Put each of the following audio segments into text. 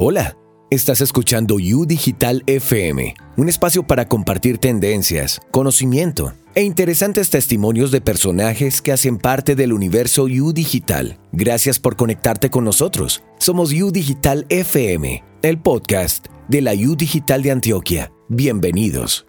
Hola, estás escuchando U Digital FM, un espacio para compartir tendencias, conocimiento e interesantes testimonios de personajes que hacen parte del universo U Digital. Gracias por conectarte con nosotros. Somos U Digital FM, el podcast de la U Digital de Antioquia. Bienvenidos.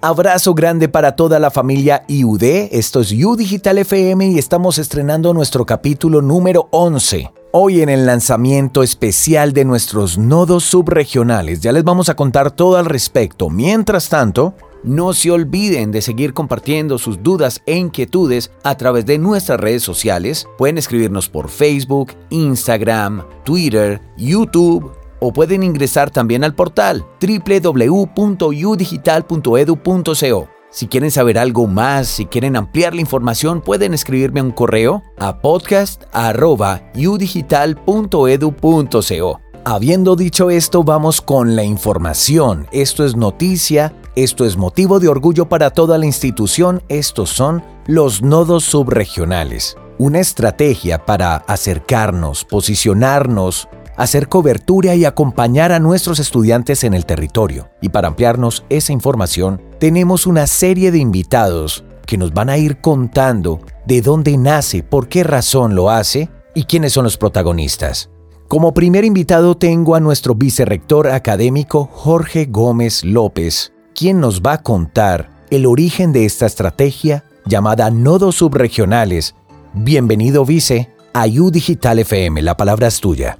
Abrazo grande para toda la familia IUD. Esto es U Digital FM y estamos estrenando nuestro capítulo número 11 hoy en el lanzamiento especial de nuestros nodos subregionales. Ya les vamos a contar todo al respecto. Mientras tanto, no se olviden de seguir compartiendo sus dudas e inquietudes a través de nuestras redes sociales. Pueden escribirnos por Facebook, Instagram, Twitter, YouTube o pueden ingresar también al portal www.udigital.edu.co. Si quieren saber algo más, si quieren ampliar la información, pueden escribirme un correo a podcast.udigital.edu.co. Habiendo dicho esto, vamos con la información. Esto es noticia, esto es motivo de orgullo para toda la institución, estos son los nodos subregionales. Una estrategia para acercarnos, posicionarnos, hacer cobertura y acompañar a nuestros estudiantes en el territorio. Y para ampliarnos esa información, tenemos una serie de invitados que nos van a ir contando de dónde nace, por qué razón lo hace y quiénes son los protagonistas. Como primer invitado tengo a nuestro vicerrector académico Jorge Gómez López, quien nos va a contar el origen de esta estrategia llamada nodos subregionales. Bienvenido, vice, a U Digital FM. La palabra es tuya.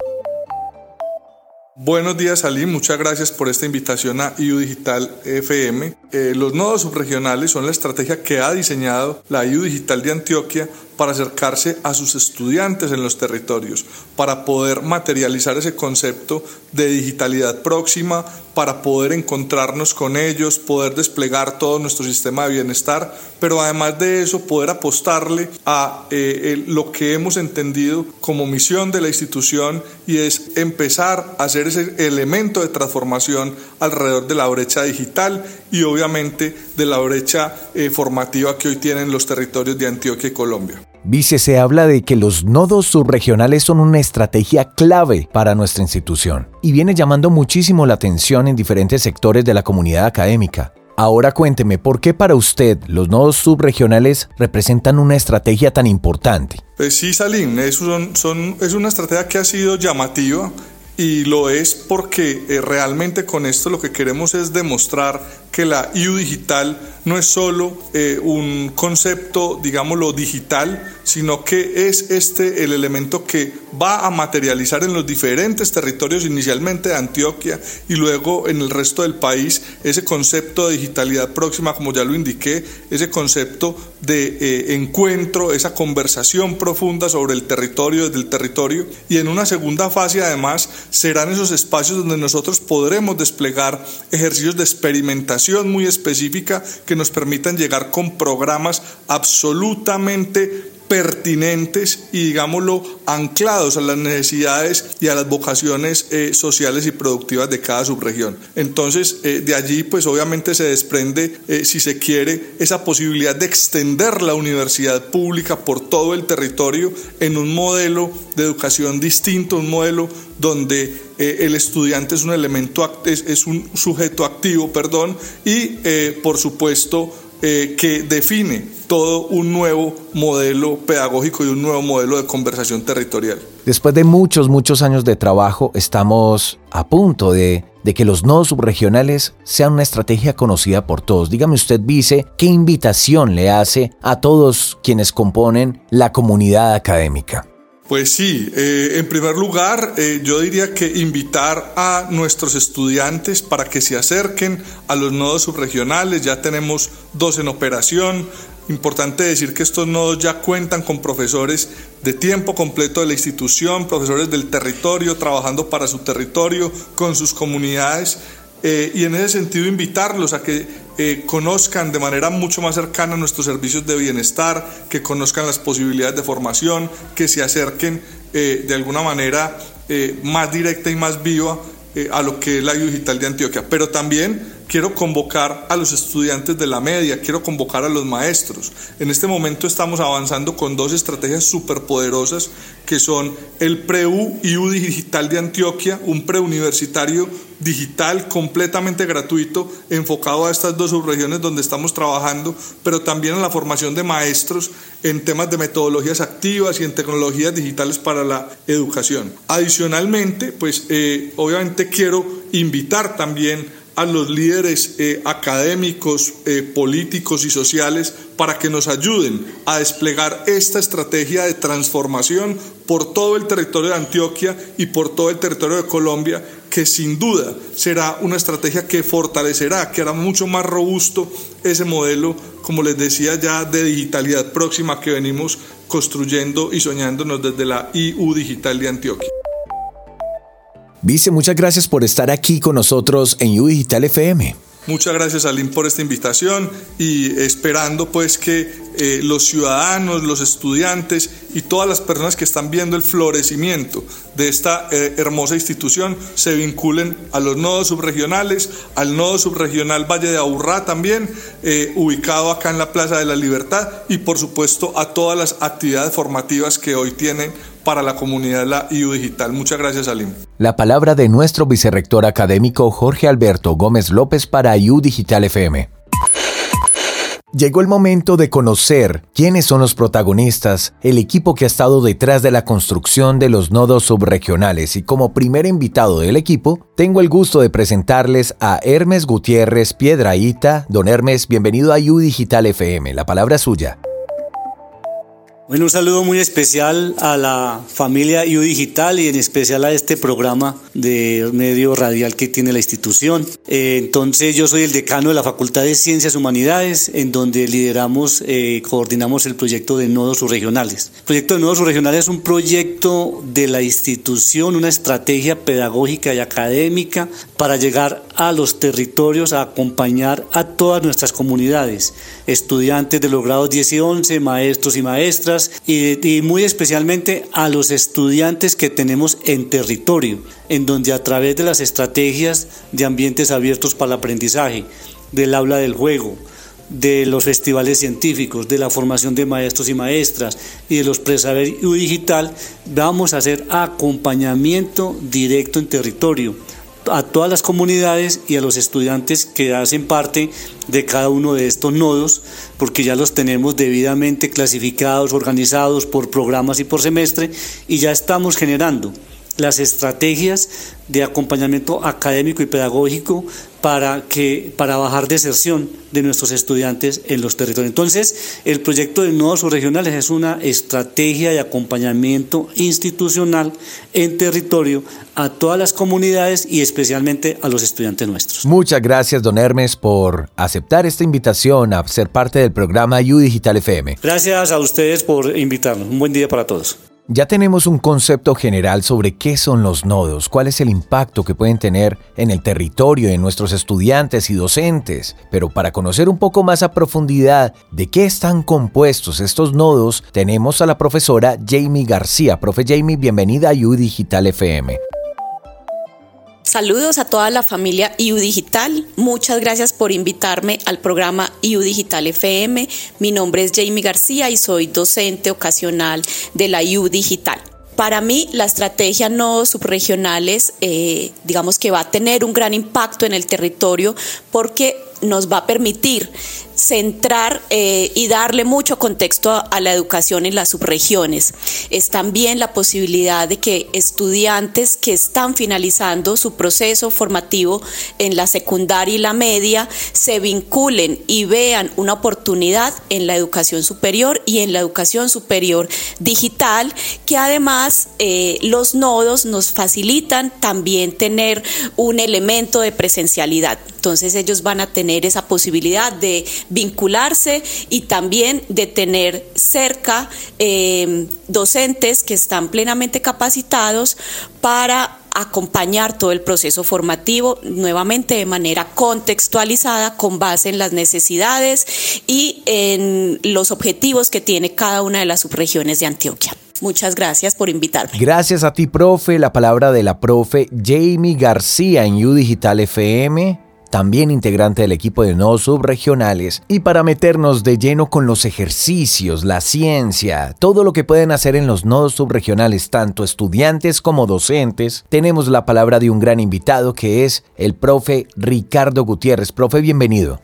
Buenos días, Ali. Muchas gracias por esta invitación a IU Digital FM. Eh, los nodos subregionales son la estrategia que ha diseñado la IU Digital de Antioquia para acercarse a sus estudiantes en los territorios, para poder materializar ese concepto de digitalidad próxima, para poder encontrarnos con ellos, poder desplegar todo nuestro sistema de bienestar, pero además de eso poder apostarle a eh, lo que hemos entendido como misión de la institución y es empezar a ser ese elemento de transformación alrededor de la brecha digital y obviamente de la brecha eh, formativa que hoy tienen los territorios de Antioquia y Colombia. Vice, se habla de que los nodos subregionales son una estrategia clave para nuestra institución y viene llamando muchísimo la atención en diferentes sectores de la comunidad académica. Ahora cuénteme, ¿por qué para usted los nodos subregionales representan una estrategia tan importante? Pues sí, Salim, es, es una estrategia que ha sido llamativa y lo es porque eh, realmente con esto lo que queremos es demostrar que la IU digital no es solo eh, un concepto, digámoslo, digital, sino que es este el elemento que va a materializar en los diferentes territorios, inicialmente de Antioquia y luego en el resto del país, ese concepto de digitalidad próxima, como ya lo indiqué, ese concepto de eh, encuentro, esa conversación profunda sobre el territorio, desde el territorio, y en una segunda fase además serán esos espacios donde nosotros podremos desplegar ejercicios de experimentación muy específica que nos permitan llegar con programas absolutamente pertinentes y digámoslo anclados a las necesidades y a las vocaciones eh, sociales y productivas de cada subregión. Entonces, eh, de allí pues obviamente se desprende, eh, si se quiere, esa posibilidad de extender la universidad pública por todo el territorio en un modelo de educación distinto, un modelo donde el estudiante es un elemento, es, es un sujeto activo, perdón, y por supuesto eh, que define todo un nuevo modelo pedagógico y un nuevo modelo de conversación territorial. Después de muchos, muchos años de trabajo, estamos a punto de, de que los nodos subregionales sean una estrategia conocida por todos. Dígame usted, Vice, ¿qué invitación le hace a todos quienes componen la comunidad académica? Pues sí, eh, en primer lugar, eh, yo diría que invitar a nuestros estudiantes para que se acerquen a los nodos subregionales, ya tenemos dos en operación. Importante decir que estos nodos ya cuentan con profesores de tiempo completo de la institución, profesores del territorio, trabajando para su territorio, con sus comunidades. Eh, y en ese sentido invitarlos a que eh, conozcan de manera mucho más cercana nuestros servicios de bienestar, que conozcan las posibilidades de formación, que se acerquen eh, de alguna manera más directa y más viva a lo que es la digital de Antioquia, pero también quiero convocar a los estudiantes de la media, quiero convocar a los maestros. En este momento estamos avanzando con dos estrategias superpoderosas que son el PREU IU Digital de Antioquia, un preuniversitario digital completamente gratuito enfocado a estas dos subregiones donde estamos trabajando, pero también en la formación de maestros en temas de metodologías activas y en tecnologías digitales para la educación. Adicionalmente, pues eh, obviamente quiero invitar también a los líderes eh, académicos, eh, políticos y sociales para que nos ayuden a desplegar esta estrategia de transformación por todo el territorio de Antioquia y por todo el territorio de Colombia, que sin duda será una estrategia que fortalecerá, que hará mucho más robusto ese modelo, como les decía ya, de digitalidad próxima que venimos construyendo y soñándonos desde la IU Digital de Antioquia. Vice, muchas gracias por estar aquí con nosotros en U Digital FM. Muchas gracias, Aline, por esta invitación y esperando pues que eh, los ciudadanos, los estudiantes y todas las personas que están viendo el florecimiento de esta eh, hermosa institución se vinculen a los nodos subregionales, al nodo subregional Valle de Aburrá también, eh, ubicado acá en la Plaza de la Libertad y por supuesto a todas las actividades formativas que hoy tienen para la comunidad de la IU Digital. Muchas gracias, Alim. La palabra de nuestro vicerrector académico Jorge Alberto Gómez López para IU Digital FM. Llegó el momento de conocer quiénes son los protagonistas, el equipo que ha estado detrás de la construcción de los nodos subregionales y como primer invitado del equipo, tengo el gusto de presentarles a Hermes Gutiérrez Piedraíta. Don Hermes, bienvenido a IU Digital FM, la palabra suya. Bueno, un saludo muy especial a la familia IU Digital y en especial a este programa de medio radial que tiene la institución. Eh, entonces, yo soy el decano de la Facultad de Ciencias Humanidades, en donde lideramos, eh, coordinamos el proyecto de nodos subregionales. El proyecto de nodos subregionales es un proyecto de la institución, una estrategia pedagógica y académica para llegar a los territorios a acompañar a todas nuestras comunidades, estudiantes de los grados 10 y 11, maestros y maestras, y, muy especialmente a los estudiantes que tenemos en territorio, en donde a través de las estrategias de ambientes abiertos para el aprendizaje, del aula del juego, de los festivales científicos, de la formación de maestros y maestras y de los presaber digital, vamos a hacer acompañamiento directo en territorio a todas las comunidades y a los estudiantes que hacen parte de cada uno de estos nodos, porque ya los tenemos debidamente clasificados, organizados por programas y por semestre, y ya estamos generando las estrategias de acompañamiento académico y pedagógico para, que, para bajar deserción de nuestros estudiantes en los territorios. Entonces, el proyecto de nodos subregionales es una estrategia de acompañamiento institucional en territorio a todas las comunidades y especialmente a los estudiantes nuestros. Muchas gracias, don Hermes, por aceptar esta invitación a ser parte del programa U Digital FM. Gracias a ustedes por invitarnos. Un buen día para todos. Ya tenemos un concepto general sobre qué son los nodos, cuál es el impacto que pueden tener en el territorio, en nuestros estudiantes y docentes, pero para conocer un poco más a profundidad de qué están compuestos estos nodos, tenemos a la profesora Jamie García. Profe Jamie, bienvenida a U Digital FM. Saludos a toda la familia IU Digital. Muchas gracias por invitarme al programa IU Digital FM. Mi nombre es Jamie García y soy docente ocasional de la IU Digital. Para mí, la estrategia no subregionales, eh, digamos que va a tener un gran impacto en el territorio porque nos va a permitir centrar eh, y darle mucho contexto a, la educación en las subregiones. Es también la posibilidad de que estudiantes que están finalizando su proceso formativo en la secundaria y la media se vinculen y vean una oportunidad en la educación superior y en la educación superior digital, que además eh, los nodos nos facilitan también tener un elemento de presencialidad. Entonces ellos van a tener esa posibilidad de vincularse y también de tener cerca eh, docentes que están plenamente capacitados para acompañar todo el proceso formativo nuevamente de manera contextualizada con base en las necesidades y en los objetivos que tiene cada una de las subregiones de Antioquia. Muchas gracias por invitarme. Gracias a ti, profe. La palabra de la profe Jamie García en U Digital FM también integrante del equipo de nodos subregionales, y para meternos de lleno con los ejercicios, la ciencia, todo lo que pueden hacer en los nodos subregionales, tanto estudiantes como docentes, tenemos la palabra de un gran invitado que es el profe Ricardo Gutiérrez. Profe, bienvenido.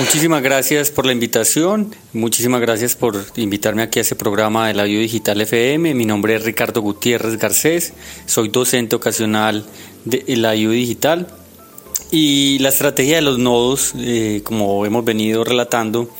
Muchísimas gracias por la invitación, muchísimas gracias por invitarme aquí a este programa de la Bio Digital FM. Mi nombre es Ricardo Gutiérrez Garcés, soy docente ocasional de la IU Digital y la estrategia de los nodos, eh, como hemos venido relatando,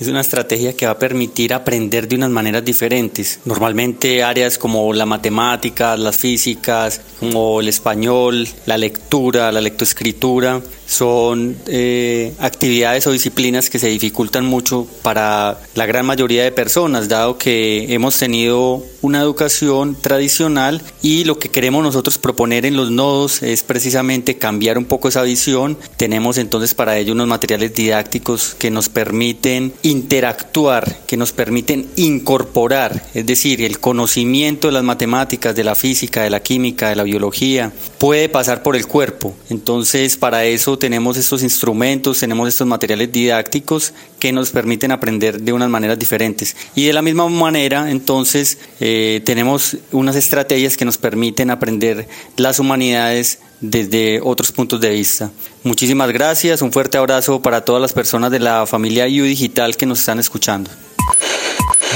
es una estrategia que va a permitir aprender de unas maneras diferentes. Normalmente áreas como la matemática, las físicas, como el español, la lectura, la lectoescritura, son eh, actividades o disciplinas que se dificultan mucho para la gran mayoría de personas, dado que hemos tenido una educación tradicional y lo que queremos nosotros proponer en los nodos es precisamente cambiar un poco esa visión. Tenemos entonces para ello unos materiales didácticos que nos permiten interactuar, que nos permiten incorporar, es decir, el conocimiento de las matemáticas, de la física, de la química, de la biología, puede pasar por el cuerpo. Entonces para eso tenemos estos instrumentos, tenemos estos materiales didácticos que nos permiten aprender de unas maneras diferentes. Y de la misma manera, entonces, eh, tenemos unas estrategias que nos permiten aprender las humanidades desde otros puntos de vista. Muchísimas gracias, un fuerte abrazo para todas las personas de la familia U Digital que nos están escuchando.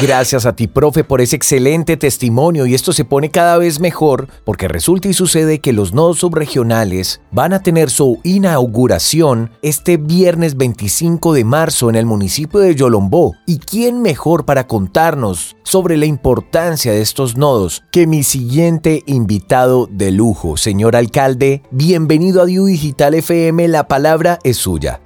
Gracias a ti, profe, por ese excelente testimonio y esto se pone cada vez mejor porque resulta y sucede que los nodos subregionales van a tener su inauguración este viernes 25 de marzo en el municipio de Yolombó. ¿Y quién mejor para contarnos sobre la importancia de estos nodos que mi siguiente invitado de lujo? Señor alcalde, bienvenido a Diu Digital FM, la palabra es suya.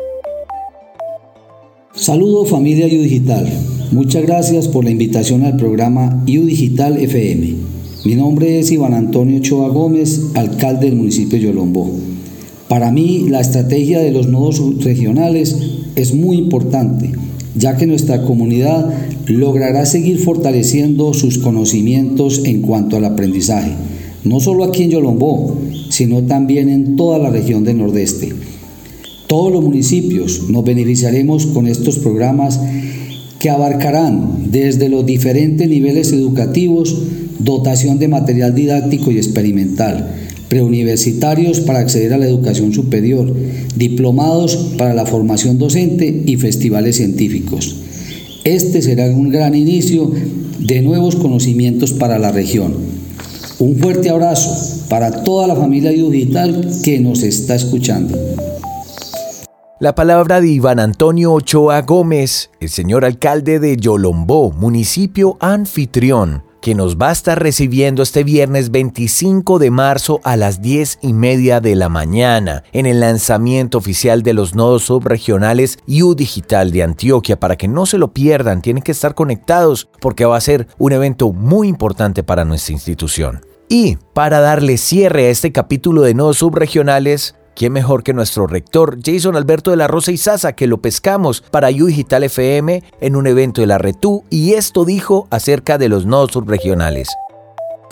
Saludo familia U Digital. Muchas gracias por la invitación al programa U Digital FM. Mi nombre es Iván Antonio Choa Gómez, alcalde del municipio de Yolombó. Para mí la estrategia de los nodos regionales es muy importante, ya que nuestra comunidad logrará seguir fortaleciendo sus conocimientos en cuanto al aprendizaje, no solo aquí en Yolombó, sino también en toda la región del Nordeste. Todos los municipios nos beneficiaremos con estos programas que abarcarán desde los diferentes niveles educativos, dotación de material didáctico y experimental, preuniversitarios para acceder a la educación superior, diplomados para la formación docente y festivales científicos. Este será un gran inicio de nuevos conocimientos para la región. Un fuerte abrazo para toda la familia digital que nos está escuchando. La palabra de Iván Antonio Ochoa Gómez, el señor alcalde de Yolombó, municipio anfitrión, que nos va a estar recibiendo este viernes 25 de marzo a las 10 y media de la mañana en el lanzamiento oficial de los nodos subregionales U Digital de Antioquia. Para que no se lo pierdan, tienen que estar conectados porque va a ser un evento muy importante para nuestra institución. Y para darle cierre a este capítulo de nodos subregionales, ¿Quién mejor que nuestro rector Jason Alberto de la Rosa y Sasa que lo pescamos para U Digital FM en un evento de la RETU y esto dijo acerca de los nodos subregionales?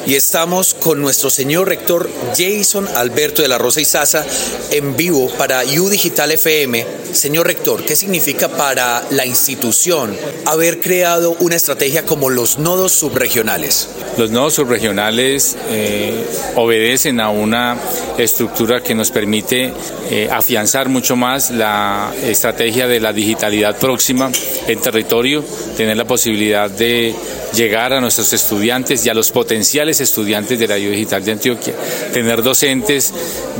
y estamos con nuestro señor rector Jason Alberto de la Rosa y Sasa en vivo para U Digital FM. Señor rector, ¿qué significa para la institución haber creado una estrategia como los nodos subregionales? Los nodos subregionales eh, obedecen a una estructura que nos permite eh, afianzar mucho más la estrategia de la digitalidad próxima en territorio, tener la posibilidad de llegar a nuestros estudiantes y a los potenciales estudiantes de la ayuda digital de Antioquia, tener docentes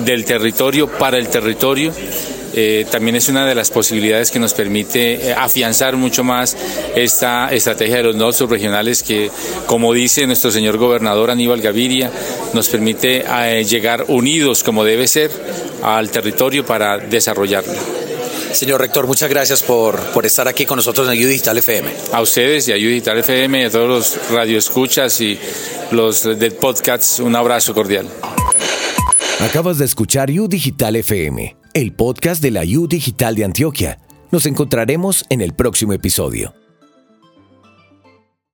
del territorio para el territorio. Eh, también es una de las posibilidades que nos permite eh, afianzar mucho más esta estrategia de los nodos subregionales que, como dice nuestro señor gobernador Aníbal Gaviria, nos permite eh, llegar unidos como debe ser al territorio para desarrollarlo. Señor Rector, muchas gracias por, por estar aquí con nosotros en Ayuda Digital FM. A ustedes y a Ayuda Digital FM y a todos los radioescuchas y los de podcasts, un abrazo cordial. Acabas de escuchar U Digital FM, el podcast de la U Digital de Antioquia. Nos encontraremos en el próximo episodio.